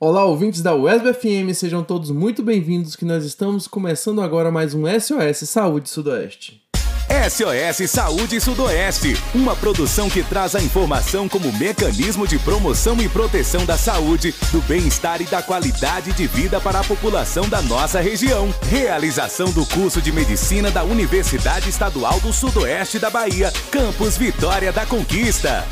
Olá, ouvintes da USB FM, sejam todos muito bem-vindos que nós estamos começando agora mais um SOS Saúde Sudoeste. SOS Saúde Sudoeste, uma produção que traz a informação como mecanismo de promoção e proteção da saúde, do bem-estar e da qualidade de vida para a população da nossa região. Realização do curso de medicina da Universidade Estadual do Sudoeste da Bahia, Campus Vitória da Conquista.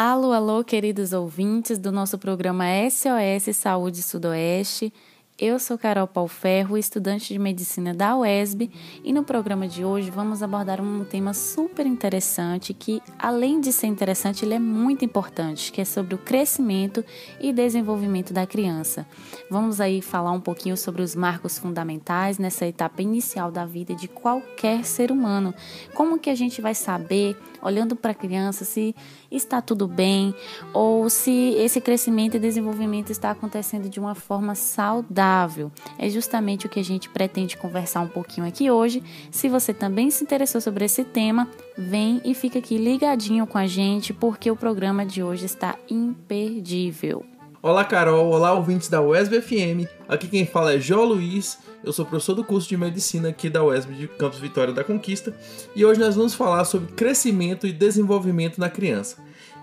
Alô, alô, queridos ouvintes do nosso programa SOS Saúde Sudoeste. Eu sou Carol Palferro, estudante de medicina da UESB, e no programa de hoje vamos abordar um tema super interessante que, além de ser interessante, ele é muito importante, que é sobre o crescimento e desenvolvimento da criança. Vamos aí falar um pouquinho sobre os marcos fundamentais nessa etapa inicial da vida de qualquer ser humano. Como que a gente vai saber, olhando para a criança, se está tudo bem ou se esse crescimento e desenvolvimento está acontecendo de uma forma saudável. É justamente o que a gente pretende conversar um pouquinho aqui hoje. Se você também se interessou sobre esse tema, vem e fica aqui ligadinho com a gente porque o programa de hoje está imperdível. Olá, Carol. Olá, ouvintes da UESB FM. Aqui quem fala é Jó Luiz. Eu sou professor do curso de medicina aqui da UESB de Campos Vitória da Conquista e hoje nós vamos falar sobre crescimento e desenvolvimento na criança.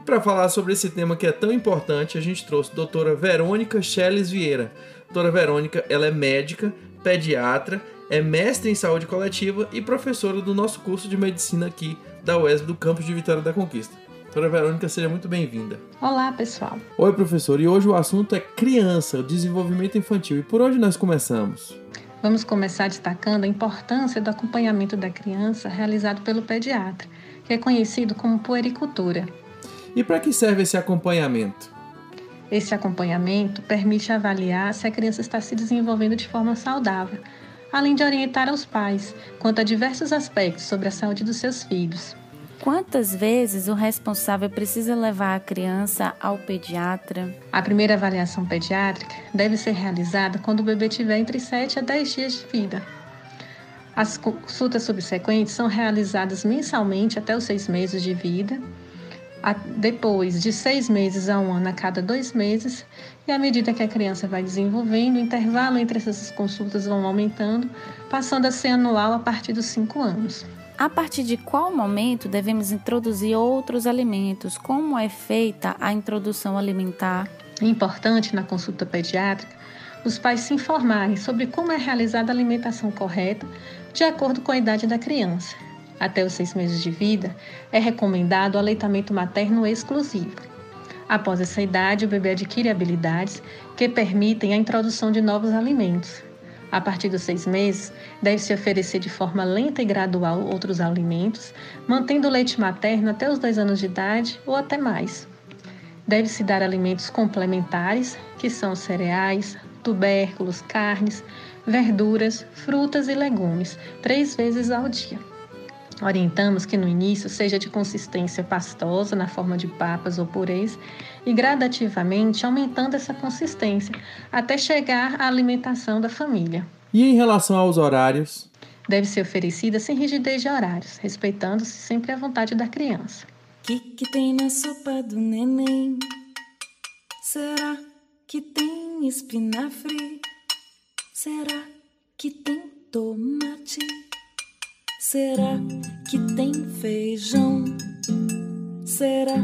Para falar sobre esse tema que é tão importante, a gente trouxe a doutora Verônica Cheles Vieira. Doutora Verônica, ela é médica, pediatra, é mestre em saúde coletiva e professora do nosso curso de medicina aqui da UESB do campus de Vitória da Conquista. Doutora Verônica, seja muito bem-vinda. Olá, pessoal. Oi, professor. E hoje o assunto é criança, desenvolvimento infantil. E por onde nós começamos? Vamos começar destacando a importância do acompanhamento da criança realizado pelo pediatra, que é conhecido como puericultura. E para que serve esse acompanhamento? Esse acompanhamento permite avaliar se a criança está se desenvolvendo de forma saudável, além de orientar aos pais quanto a diversos aspectos sobre a saúde dos seus filhos. Quantas vezes o responsável precisa levar a criança ao pediatra? A primeira avaliação pediátrica deve ser realizada quando o bebê tiver entre 7 a 10 dias de vida. As consultas subsequentes são realizadas mensalmente até os seis meses de vida, depois de seis meses a um ano a cada dois meses, e à medida que a criança vai desenvolvendo, o intervalo entre essas consultas vão aumentando, passando a ser anual a partir dos cinco anos. A partir de qual momento devemos introduzir outros alimentos? Como é feita a introdução alimentar? É importante na consulta pediátrica os pais se informarem sobre como é realizada a alimentação correta de acordo com a idade da criança. Até os seis meses de vida, é recomendado o aleitamento materno exclusivo. Após essa idade, o bebê adquire habilidades que permitem a introdução de novos alimentos, a partir dos seis meses, deve-se oferecer de forma lenta e gradual outros alimentos, mantendo o leite materno até os dois anos de idade ou até mais. Deve-se dar alimentos complementares, que são cereais, tubérculos, carnes, verduras, frutas e legumes, três vezes ao dia. Orientamos que no início seja de consistência pastosa, na forma de papas ou purês, e gradativamente aumentando essa consistência até chegar à alimentação da família. E em relação aos horários? Deve ser oferecida sem rigidez de horários, respeitando-se sempre a vontade da criança. Que que tem na sopa do neném? Será que tem espinafre? Será que tem tomate? Será que tem feijão? Será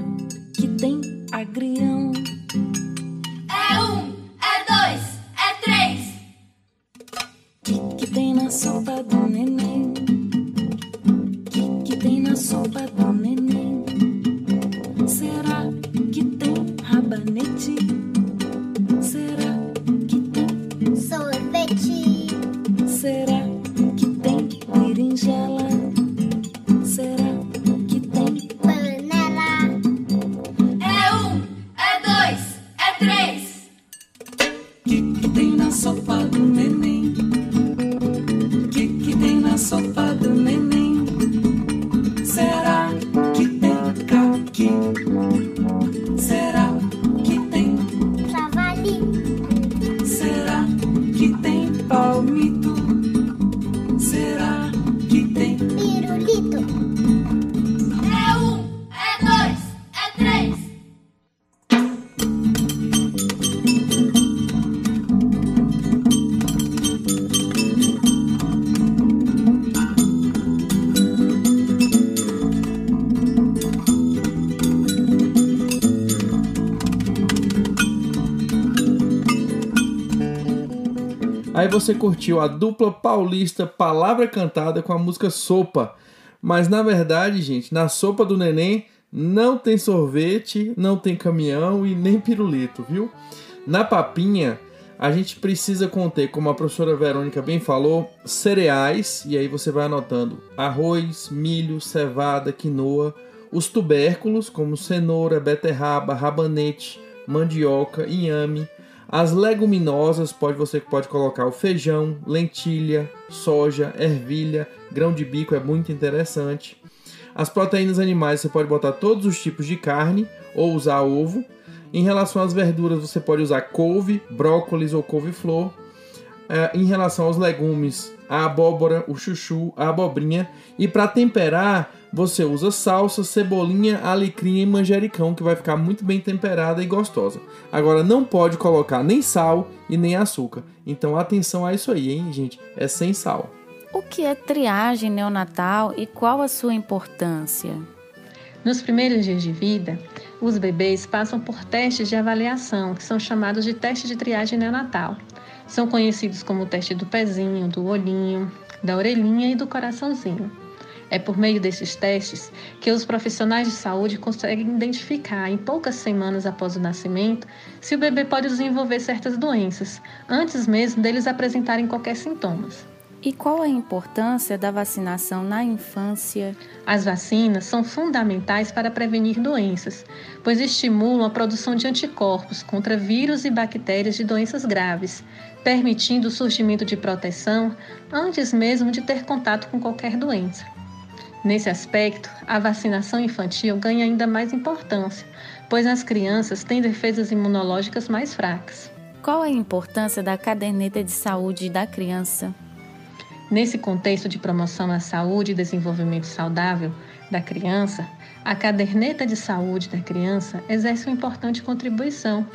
que tem agrião? É um, é dois, é três. Que que tem na sopa do neném? Que que tem na sopa do neném? Será que tem rabanete? Aí você curtiu a dupla paulista Palavra Cantada com a música Sopa. Mas na verdade, gente, na sopa do neném não tem sorvete, não tem caminhão e nem pirulito, viu? Na papinha, a gente precisa conter, como a professora Verônica bem falou, cereais, e aí você vai anotando arroz, milho, cevada, quinoa, os tubérculos, como cenoura, beterraba, rabanete, mandioca, inhame, as leguminosas, pode você pode colocar o feijão, lentilha, soja, ervilha, grão de bico é muito interessante. As proteínas animais você pode botar todos os tipos de carne ou usar ovo. Em relação às verduras você pode usar couve, brócolis ou couve-flor. É, em relação aos legumes, a abóbora, o chuchu, a abobrinha. E para temperar, você usa salsa, cebolinha, alecrim e manjericão, que vai ficar muito bem temperada e gostosa. Agora não pode colocar nem sal e nem açúcar. Então atenção a isso aí, hein, gente? É sem sal. O que é triagem neonatal e qual a sua importância? Nos primeiros dias de vida, os bebês passam por testes de avaliação, que são chamados de teste de triagem neonatal. São conhecidos como o teste do pezinho, do olhinho, da orelhinha e do coraçãozinho. É por meio desses testes que os profissionais de saúde conseguem identificar, em poucas semanas após o nascimento, se o bebê pode desenvolver certas doenças, antes mesmo deles apresentarem qualquer sintomas. E qual a importância da vacinação na infância? As vacinas são fundamentais para prevenir doenças, pois estimulam a produção de anticorpos contra vírus e bactérias de doenças graves, permitindo o surgimento de proteção antes mesmo de ter contato com qualquer doença. Nesse aspecto, a vacinação infantil ganha ainda mais importância, pois as crianças têm defesas imunológicas mais fracas. Qual a importância da caderneta de saúde da criança? Nesse contexto de promoção à saúde e desenvolvimento saudável da criança, a caderneta de saúde da criança exerce uma importante contribuição,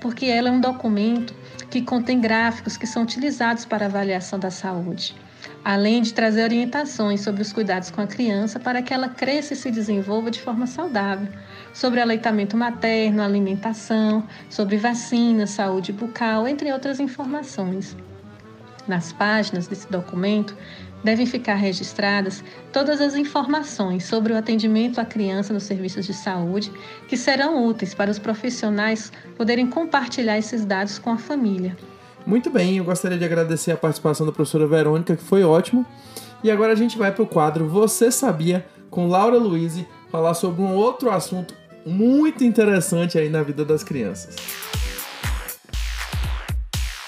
porque ela é um documento que contém gráficos que são utilizados para avaliação da saúde além de trazer orientações sobre os cuidados com a criança para que ela cresça e se desenvolva de forma saudável, sobre aleitamento materno, alimentação, sobre vacinas, saúde bucal, entre outras informações. Nas páginas desse documento devem ficar registradas todas as informações sobre o atendimento à criança nos serviços de saúde que serão úteis para os profissionais poderem compartilhar esses dados com a família. Muito bem, eu gostaria de agradecer a participação da professora Verônica, que foi ótimo. E agora a gente vai para o quadro Você Sabia, com Laura Luiz, falar sobre um outro assunto muito interessante aí na vida das crianças.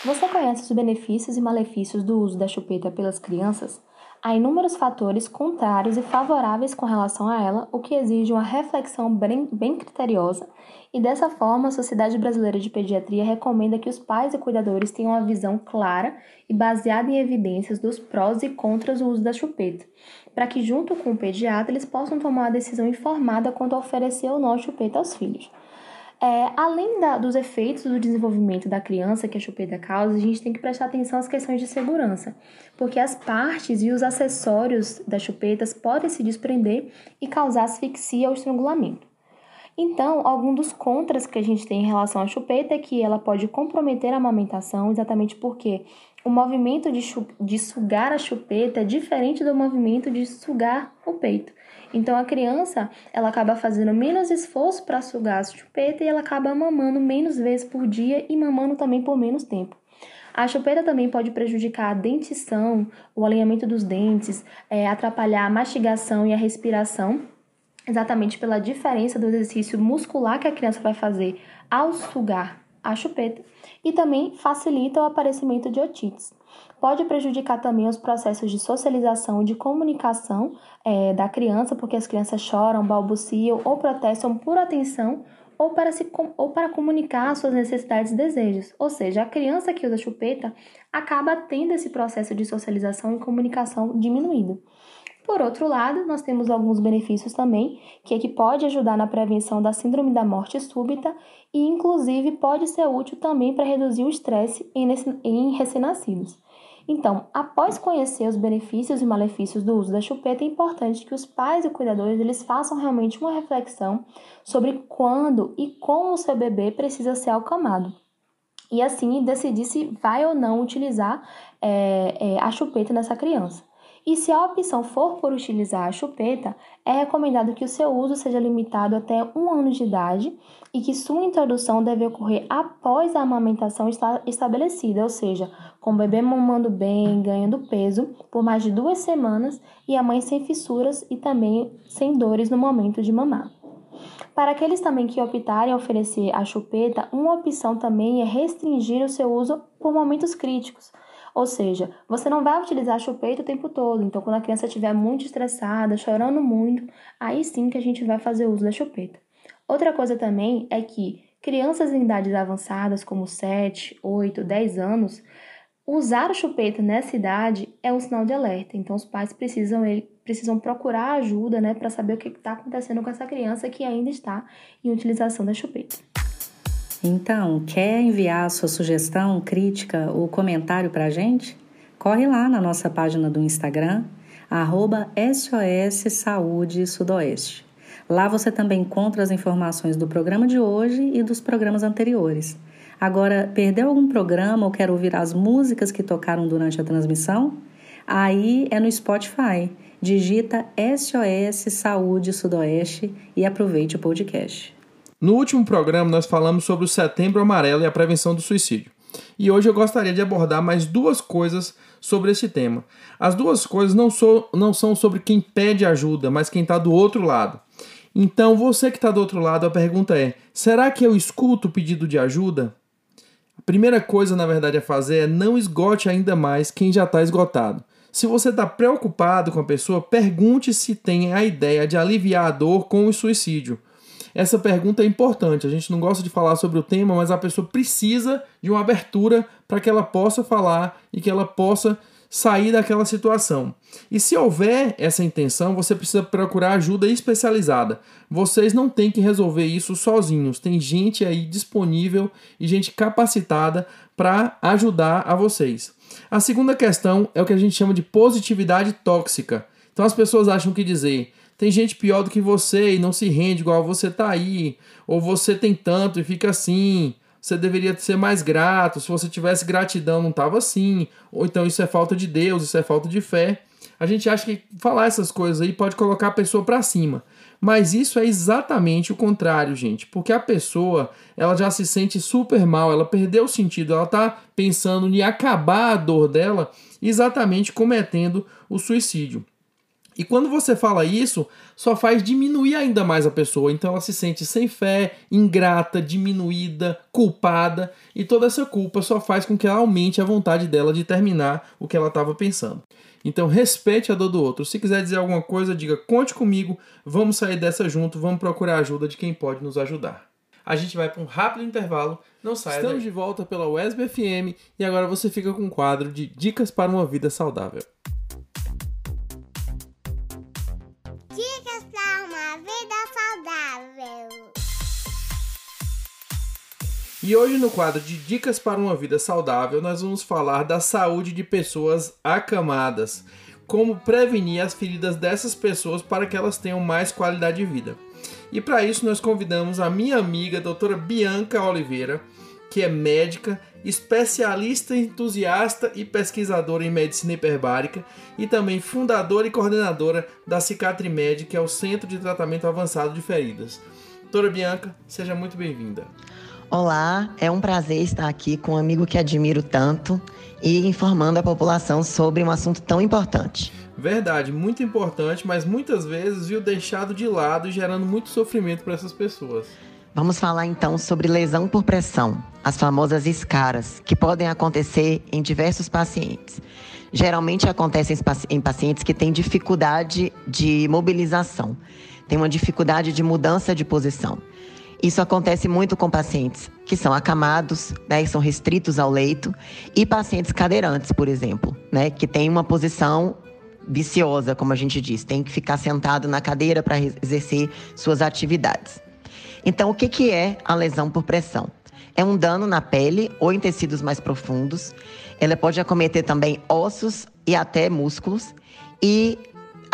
Você conhece os benefícios e malefícios do uso da chupeta pelas crianças? Há inúmeros fatores contrários e favoráveis com relação a ela, o que exige uma reflexão bem, bem criteriosa, e dessa forma a Sociedade Brasileira de Pediatria recomenda que os pais e cuidadores tenham uma visão clara e baseada em evidências dos prós e contras do uso da chupeta, para que, junto com o pediatra, eles possam tomar uma decisão informada quanto a oferecer ou não a chupeta aos filhos. É, além da, dos efeitos do desenvolvimento da criança que a chupeta causa, a gente tem que prestar atenção às questões de segurança, porque as partes e os acessórios das chupetas podem se desprender e causar asfixia ou estrangulamento. Então, algum dos contras que a gente tem em relação à chupeta é que ela pode comprometer a amamentação, exatamente porque o movimento de, de sugar a chupeta é diferente do movimento de sugar o peito. Então a criança, ela acaba fazendo menos esforço para sugar a chupeta e ela acaba mamando menos vezes por dia e mamando também por menos tempo. A chupeta também pode prejudicar a dentição, o alinhamento dos dentes, é, atrapalhar a mastigação e a respiração, exatamente pela diferença do exercício muscular que a criança vai fazer ao sugar a chupeta, e também facilita o aparecimento de otites pode prejudicar também os processos de socialização e de comunicação é, da criança, porque as crianças choram, balbuciam ou protestam por atenção ou para, se, ou para comunicar suas necessidades e desejos. Ou seja, a criança que usa chupeta acaba tendo esse processo de socialização e comunicação diminuído. Por outro lado, nós temos alguns benefícios também, que é que pode ajudar na prevenção da síndrome da morte súbita e, inclusive, pode ser útil também para reduzir o estresse em, em recém-nascidos. Então, após conhecer os benefícios e malefícios do uso da chupeta, é importante que os pais e cuidadores eles façam realmente uma reflexão sobre quando e como o seu bebê precisa ser acalmado. e assim decidir se vai ou não utilizar é, é, a chupeta nessa criança. E se a opção for por utilizar a chupeta, é recomendado que o seu uso seja limitado até um ano de idade e que sua introdução deve ocorrer após a amamentação estabelecida, ou seja, com o bebê mamando bem, ganhando peso por mais de duas semanas e a mãe sem fissuras e também sem dores no momento de mamar. Para aqueles também que optarem a oferecer a chupeta, uma opção também é restringir o seu uso por momentos críticos, ou seja, você não vai utilizar chupeta o tempo todo. Então, quando a criança estiver muito estressada, chorando muito, aí sim que a gente vai fazer uso da chupeta. Outra coisa também é que crianças em idades avançadas, como 7, 8, 10 anos, usar a chupeta nessa idade é um sinal de alerta. Então, os pais precisam, precisam procurar ajuda né, para saber o que está acontecendo com essa criança que ainda está em utilização da chupeta. Então, quer enviar sua sugestão, crítica ou comentário para a gente? Corre lá na nossa página do Instagram, arroba SOS Saúde Sudoeste. Lá você também encontra as informações do programa de hoje e dos programas anteriores. Agora, perdeu algum programa ou quer ouvir as músicas que tocaram durante a transmissão? Aí é no Spotify. Digita SOS Saúde Sudoeste e aproveite o podcast. No último programa, nós falamos sobre o Setembro Amarelo e a prevenção do suicídio. E hoje eu gostaria de abordar mais duas coisas sobre esse tema. As duas coisas não, não são sobre quem pede ajuda, mas quem está do outro lado. Então, você que está do outro lado, a pergunta é: será que eu escuto o pedido de ajuda? A primeira coisa, na verdade, a fazer é não esgote ainda mais quem já está esgotado. Se você está preocupado com a pessoa, pergunte se tem a ideia de aliviar a dor com o suicídio. Essa pergunta é importante. A gente não gosta de falar sobre o tema, mas a pessoa precisa de uma abertura para que ela possa falar e que ela possa sair daquela situação. E se houver essa intenção, você precisa procurar ajuda especializada. Vocês não têm que resolver isso sozinhos. Tem gente aí disponível e gente capacitada para ajudar a vocês. A segunda questão é o que a gente chama de positividade tóxica. Então as pessoas acham que dizer tem gente pior do que você e não se rende igual você tá aí. Ou você tem tanto e fica assim. Você deveria ser mais grato. Se você tivesse gratidão, não tava assim. Ou então isso é falta de Deus, isso é falta de fé. A gente acha que falar essas coisas aí pode colocar a pessoa para cima. Mas isso é exatamente o contrário, gente, porque a pessoa, ela já se sente super mal, ela perdeu o sentido, ela tá pensando em acabar a dor dela, exatamente cometendo o suicídio. E quando você fala isso, só faz diminuir ainda mais a pessoa. Então ela se sente sem fé, ingrata, diminuída, culpada, e toda essa culpa só faz com que ela aumente a vontade dela de terminar o que ela estava pensando. Então respeite a dor do outro. Se quiser dizer alguma coisa, diga conte comigo, vamos sair dessa junto, vamos procurar ajuda de quem pode nos ajudar. A gente vai para um rápido intervalo, não saia Estamos daí. de volta pela USB FM e agora você fica com um quadro de dicas para uma vida saudável. E hoje no quadro de Dicas para uma Vida Saudável, nós vamos falar da saúde de pessoas acamadas, como prevenir as feridas dessas pessoas para que elas tenham mais qualidade de vida. E para isso nós convidamos a minha amiga, a doutora Bianca Oliveira, que é médica, especialista, entusiasta e pesquisadora em medicina hiperbárica e também fundadora e coordenadora da Cicatrimed, que é o Centro de Tratamento Avançado de Feridas. Doutora Bianca, seja muito bem-vinda. Olá, é um prazer estar aqui com um amigo que admiro tanto e informando a população sobre um assunto tão importante. Verdade, muito importante, mas muitas vezes viu deixado de lado e gerando muito sofrimento para essas pessoas. Vamos falar então sobre lesão por pressão, as famosas escaras, que podem acontecer em diversos pacientes. Geralmente acontecem em pacientes que têm dificuldade de mobilização, têm uma dificuldade de mudança de posição. Isso acontece muito com pacientes que são acamados, né, que são restritos ao leito, e pacientes cadeirantes, por exemplo, né, que têm uma posição viciosa, como a gente diz, tem que ficar sentado na cadeira para exercer suas atividades. Então, o que, que é a lesão por pressão? É um dano na pele ou em tecidos mais profundos. Ela pode acometer também ossos e até músculos e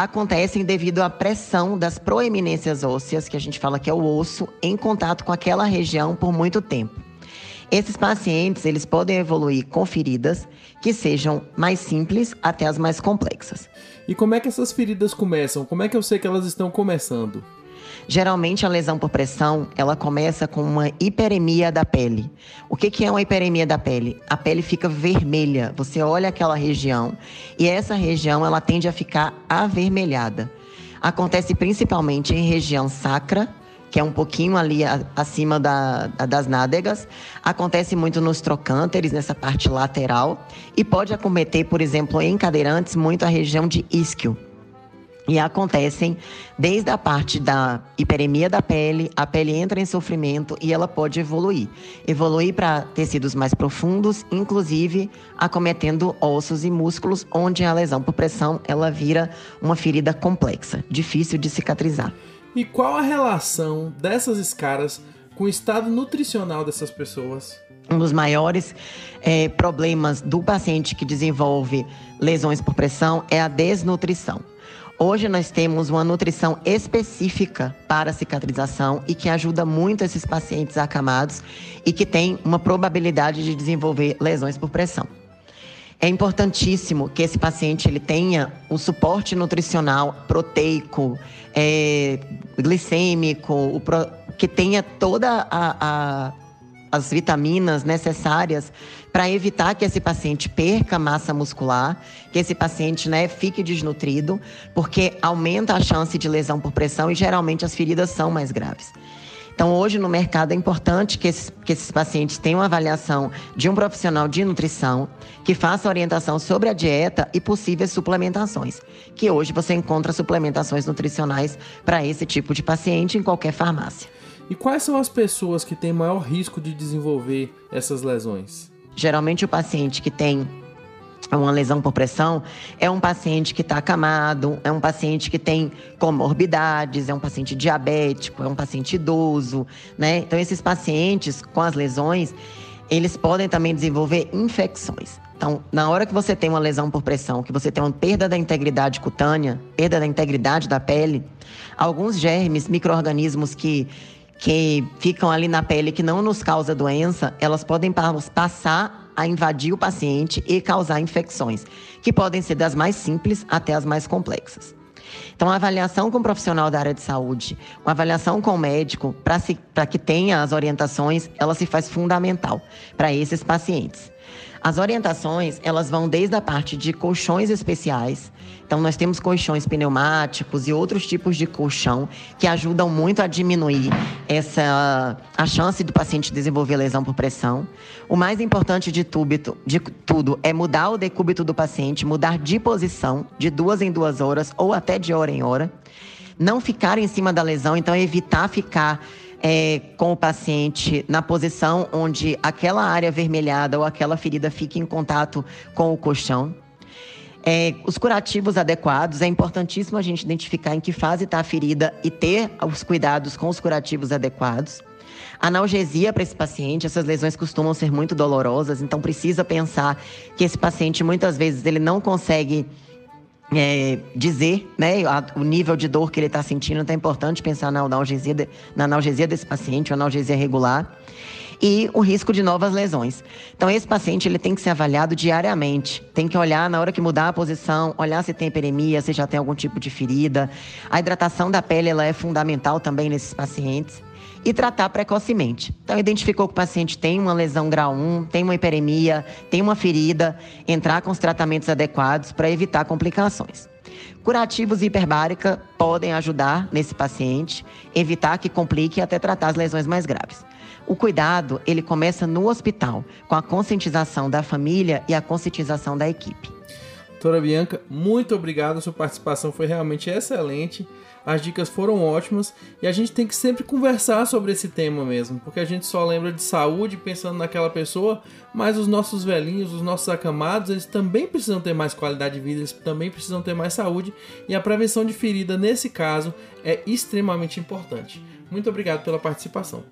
acontecem devido à pressão das proeminências ósseas, que a gente fala que é o osso, em contato com aquela região por muito tempo. Esses pacientes, eles podem evoluir com feridas que sejam mais simples até as mais complexas. E como é que essas feridas começam? Como é que eu sei que elas estão começando? Geralmente a lesão por pressão, ela começa com uma hiperemia da pele. O que, que é uma hiperemia da pele? A pele fica vermelha. Você olha aquela região e essa região ela tende a ficar avermelhada. Acontece principalmente em região sacra, que é um pouquinho ali acima da, das nádegas. Acontece muito nos trocânteres, nessa parte lateral. E pode acometer, por exemplo, em cadeirantes, muito a região de isquio. E acontecem desde a parte da hiperemia da pele, a pele entra em sofrimento e ela pode evoluir. Evoluir para tecidos mais profundos, inclusive acometendo ossos e músculos, onde a lesão por pressão ela vira uma ferida complexa, difícil de cicatrizar. E qual a relação dessas escaras com o estado nutricional dessas pessoas? Um dos maiores é, problemas do paciente que desenvolve lesões por pressão é a desnutrição. Hoje nós temos uma nutrição específica para cicatrização e que ajuda muito esses pacientes acamados e que tem uma probabilidade de desenvolver lesões por pressão. É importantíssimo que esse paciente ele tenha o suporte nutricional proteico, é, glicêmico, o pro, que tenha toda a, a as vitaminas necessárias para evitar que esse paciente perca massa muscular, que esse paciente né, fique desnutrido, porque aumenta a chance de lesão por pressão e geralmente as feridas são mais graves. Então, hoje no mercado é importante que esses, que esses pacientes tenham avaliação de um profissional de nutrição que faça orientação sobre a dieta e possíveis suplementações. Que hoje você encontra suplementações nutricionais para esse tipo de paciente em qualquer farmácia. E quais são as pessoas que têm maior risco de desenvolver essas lesões? Geralmente o paciente que tem uma lesão por pressão é um paciente que está acamado, é um paciente que tem comorbidades, é um paciente diabético, é um paciente idoso, né? Então esses pacientes com as lesões, eles podem também desenvolver infecções. Então, na hora que você tem uma lesão por pressão, que você tem uma perda da integridade cutânea, perda da integridade da pele, alguns germes, micro-organismos que que ficam ali na pele que não nos causa doença, elas podem passar a invadir o paciente e causar infecções, que podem ser das mais simples até as mais complexas. Então, a avaliação com o profissional da área de saúde, uma avaliação com o médico, para que tenha as orientações, ela se faz fundamental para esses pacientes. As orientações, elas vão desde a parte de colchões especiais. Então, nós temos colchões pneumáticos e outros tipos de colchão que ajudam muito a diminuir essa a chance do paciente desenvolver lesão por pressão. O mais importante de, de tudo é mudar o decúbito do paciente, mudar de posição de duas em duas horas ou até de hora em hora. Não ficar em cima da lesão, então evitar ficar é, com o paciente na posição onde aquela área vermelhada ou aquela ferida fique em contato com o colchão. É, os curativos adequados, é importantíssimo a gente identificar em que fase está a ferida e ter os cuidados com os curativos adequados. Analgesia para esse paciente, essas lesões costumam ser muito dolorosas, então precisa pensar que esse paciente muitas vezes ele não consegue é, dizer né, a, o nível de dor que ele está sentindo. Então é importante pensar na analgesia, de, na analgesia desse paciente, uma analgesia regular. E o risco de novas lesões. Então, esse paciente ele tem que ser avaliado diariamente. Tem que olhar na hora que mudar a posição, olhar se tem hiperemia, se já tem algum tipo de ferida. A hidratação da pele ela é fundamental também nesses pacientes e tratar precocemente. Então, identificou que o paciente tem uma lesão grau 1, tem uma hiperemia, tem uma ferida, entrar com os tratamentos adequados para evitar complicações. Curativos hiperbárica podem ajudar nesse paciente, evitar que complique e até tratar as lesões mais graves. O cuidado, ele começa no hospital, com a conscientização da família e a conscientização da equipe. Doutora Bianca, muito obrigado, sua participação foi realmente excelente as dicas foram ótimas e a gente tem que sempre conversar sobre esse tema mesmo, porque a gente só lembra de saúde pensando naquela pessoa, mas os nossos velhinhos, os nossos acamados, eles também precisam ter mais qualidade de vida, eles também precisam ter mais saúde e a prevenção de ferida nesse caso é extremamente importante. Muito obrigado pela participação.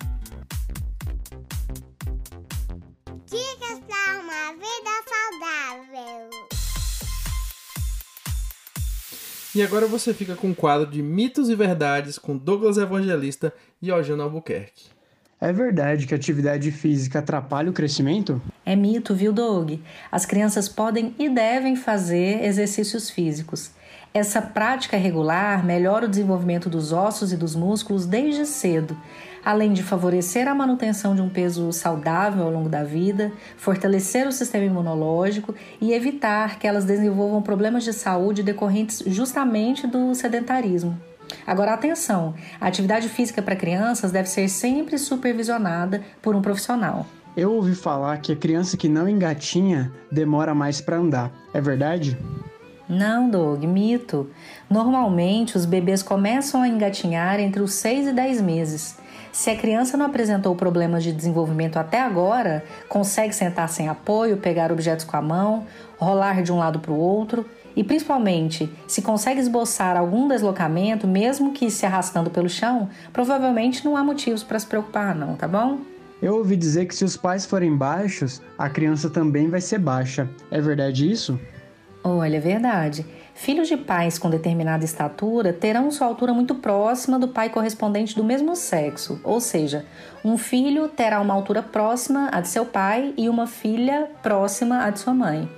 E agora você fica com o quadro de Mitos e Verdades com Douglas Evangelista e Eugênio Albuquerque. É verdade que a atividade física atrapalha o crescimento? É mito, viu, Doug? As crianças podem e devem fazer exercícios físicos. Essa prática regular melhora o desenvolvimento dos ossos e dos músculos desde cedo, além de favorecer a manutenção de um peso saudável ao longo da vida, fortalecer o sistema imunológico e evitar que elas desenvolvam problemas de saúde decorrentes justamente do sedentarismo. Agora, atenção: a atividade física para crianças deve ser sempre supervisionada por um profissional. Eu ouvi falar que a criança que não engatinha demora mais para andar. É verdade? Não, Doug, mito. Normalmente, os bebês começam a engatinhar entre os 6 e 10 meses. Se a criança não apresentou problemas de desenvolvimento até agora, consegue sentar sem apoio, pegar objetos com a mão, rolar de um lado para o outro e, principalmente, se consegue esboçar algum deslocamento, mesmo que se arrastando pelo chão, provavelmente não há motivos para se preocupar, não, tá bom? Eu ouvi dizer que se os pais forem baixos, a criança também vai ser baixa. É verdade isso? Olha, é verdade. Filhos de pais com determinada estatura terão sua altura muito próxima do pai correspondente do mesmo sexo, ou seja, um filho terá uma altura próxima à de seu pai e uma filha próxima à de sua mãe.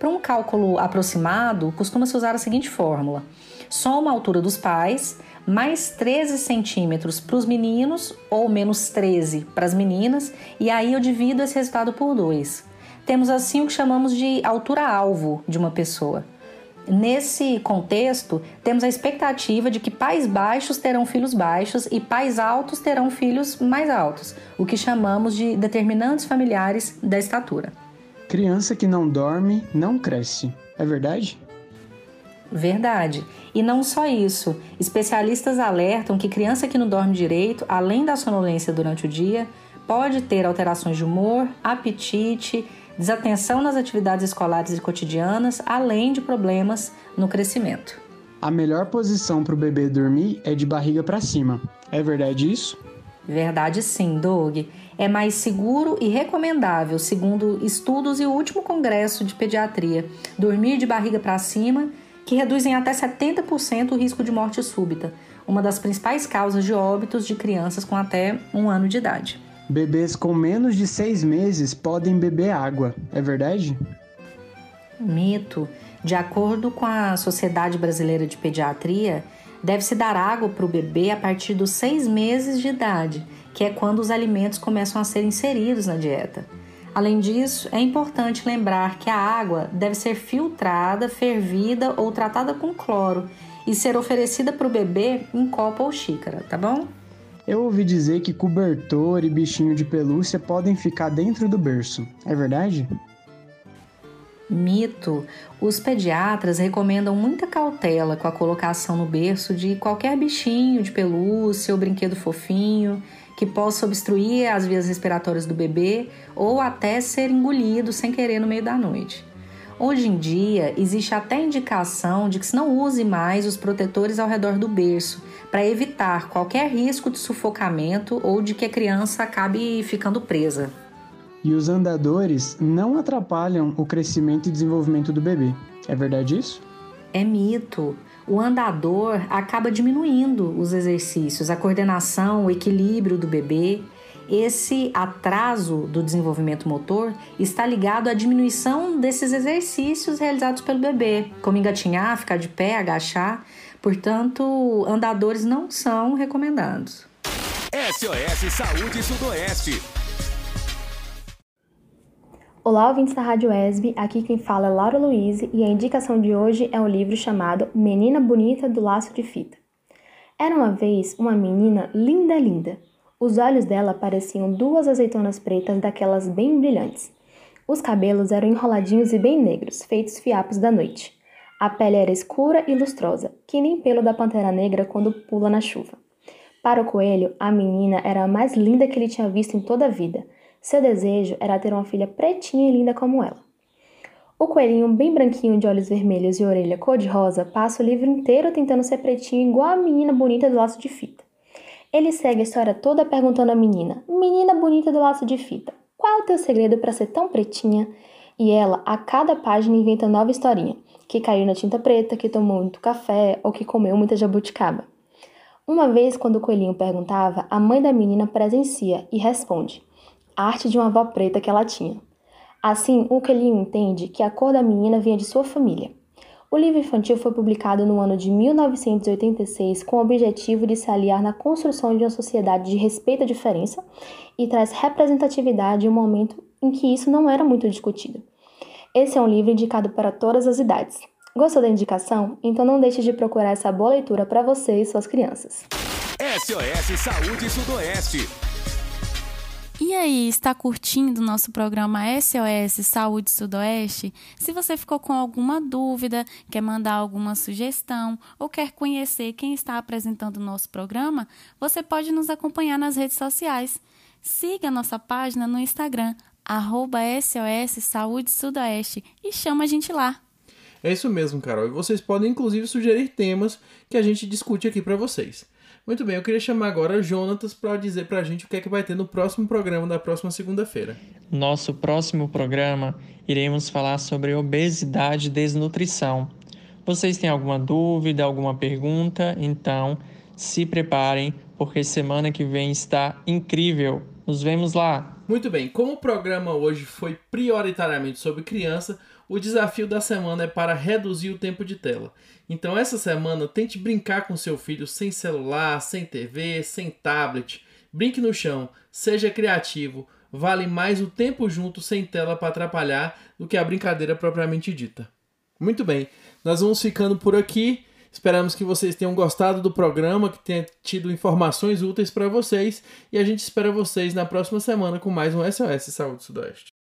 Para um cálculo aproximado, costuma-se usar a seguinte fórmula: soma a altura dos pais mais 13 centímetros para os meninos ou menos 13 para as meninas, e aí eu divido esse resultado por 2 temos assim o que chamamos de altura-alvo de uma pessoa. Nesse contexto, temos a expectativa de que pais baixos terão filhos baixos e pais altos terão filhos mais altos, o que chamamos de determinantes familiares da estatura. Criança que não dorme não cresce. É verdade? Verdade. E não só isso. Especialistas alertam que criança que não dorme direito, além da sonolência durante o dia, pode ter alterações de humor, apetite, desatenção nas atividades escolares e cotidianas, além de problemas no crescimento. A melhor posição para o bebê dormir é de barriga para cima. É verdade isso? Verdade sim, Doug. É mais seguro e recomendável, segundo estudos e o último congresso de pediatria, dormir de barriga para cima, que reduzem até 70% o risco de morte súbita, uma das principais causas de óbitos de crianças com até um ano de idade. Bebês com menos de seis meses podem beber água, é verdade? Mito. De acordo com a Sociedade Brasileira de Pediatria, deve-se dar água para o bebê a partir dos seis meses de idade, que é quando os alimentos começam a ser inseridos na dieta. Além disso, é importante lembrar que a água deve ser filtrada, fervida ou tratada com cloro e ser oferecida para o bebê em copo ou xícara, tá bom? Eu ouvi dizer que cobertor e bichinho de pelúcia podem ficar dentro do berço. É verdade? Mito. Os pediatras recomendam muita cautela com a colocação no berço de qualquer bichinho de pelúcia ou brinquedo fofinho que possa obstruir as vias respiratórias do bebê ou até ser engolido sem querer no meio da noite. Hoje em dia, existe até indicação de que se não use mais os protetores ao redor do berço, para evitar qualquer risco de sufocamento ou de que a criança acabe ficando presa. E os andadores não atrapalham o crescimento e desenvolvimento do bebê. É verdade isso? É mito. O andador acaba diminuindo os exercícios, a coordenação, o equilíbrio do bebê esse atraso do desenvolvimento motor está ligado à diminuição desses exercícios realizados pelo bebê, como engatinhar, ficar de pé, agachar. Portanto, andadores não são recomendados. SOS Saúde Sudoeste. Olá, ouvintes da Rádio ESB, aqui quem fala é Laura Luiz e a indicação de hoje é um livro chamado Menina Bonita do Laço de Fita. Era uma vez uma menina linda, linda, os olhos dela pareciam duas azeitonas pretas daquelas bem brilhantes. Os cabelos eram enroladinhos e bem negros, feitos fiapos da noite. A pele era escura e lustrosa, que nem pelo da pantera negra quando pula na chuva. Para o coelho, a menina era a mais linda que ele tinha visto em toda a vida. Seu desejo era ter uma filha pretinha e linda como ela. O coelhinho, bem branquinho de olhos vermelhos e orelha cor-de-rosa, passa o livro inteiro tentando ser pretinho igual a menina bonita do laço de fita. Ele segue a história toda perguntando à menina: Menina bonita do laço de fita, qual é o teu segredo para ser tão pretinha? E ela, a cada página, inventa nova historinha: que caiu na tinta preta, que tomou muito café ou que comeu muita jabuticaba. Uma vez, quando o coelhinho perguntava, a mãe da menina presencia e responde: arte de uma avó preta que ela tinha. Assim, o coelhinho entende que a cor da menina vinha de sua família. O livro infantil foi publicado no ano de 1986 com o objetivo de se aliar na construção de uma sociedade de respeito à diferença e traz representatividade em um momento em que isso não era muito discutido. Esse é um livro indicado para todas as idades. Gostou da indicação? Então não deixe de procurar essa boa leitura para você e suas crianças. SOS Saúde Sudoeste. E aí, está curtindo o nosso programa SOS Saúde Sudoeste? Se você ficou com alguma dúvida, quer mandar alguma sugestão ou quer conhecer quem está apresentando o nosso programa, você pode nos acompanhar nas redes sociais. Siga nossa página no Instagram, arroba SOS Saúde Sudoeste e chama a gente lá. É isso mesmo, Carol. E vocês podem inclusive sugerir temas que a gente discute aqui para vocês. Muito bem, eu queria chamar agora Jonatas para dizer pra gente o que é que vai ter no próximo programa da próxima segunda-feira. Nosso próximo programa iremos falar sobre obesidade e desnutrição. Vocês têm alguma dúvida, alguma pergunta? Então, se preparem, porque semana que vem está incrível. Nos vemos lá. Muito bem, como o programa hoje foi prioritariamente sobre criança, o desafio da semana é para reduzir o tempo de tela. Então, essa semana, tente brincar com seu filho sem celular, sem TV, sem tablet. Brinque no chão, seja criativo. Vale mais o tempo junto sem tela para atrapalhar do que a brincadeira propriamente dita. Muito bem, nós vamos ficando por aqui. Esperamos que vocês tenham gostado do programa, que tenha tido informações úteis para vocês. E a gente espera vocês na próxima semana com mais um SOS Saúde Sudoeste.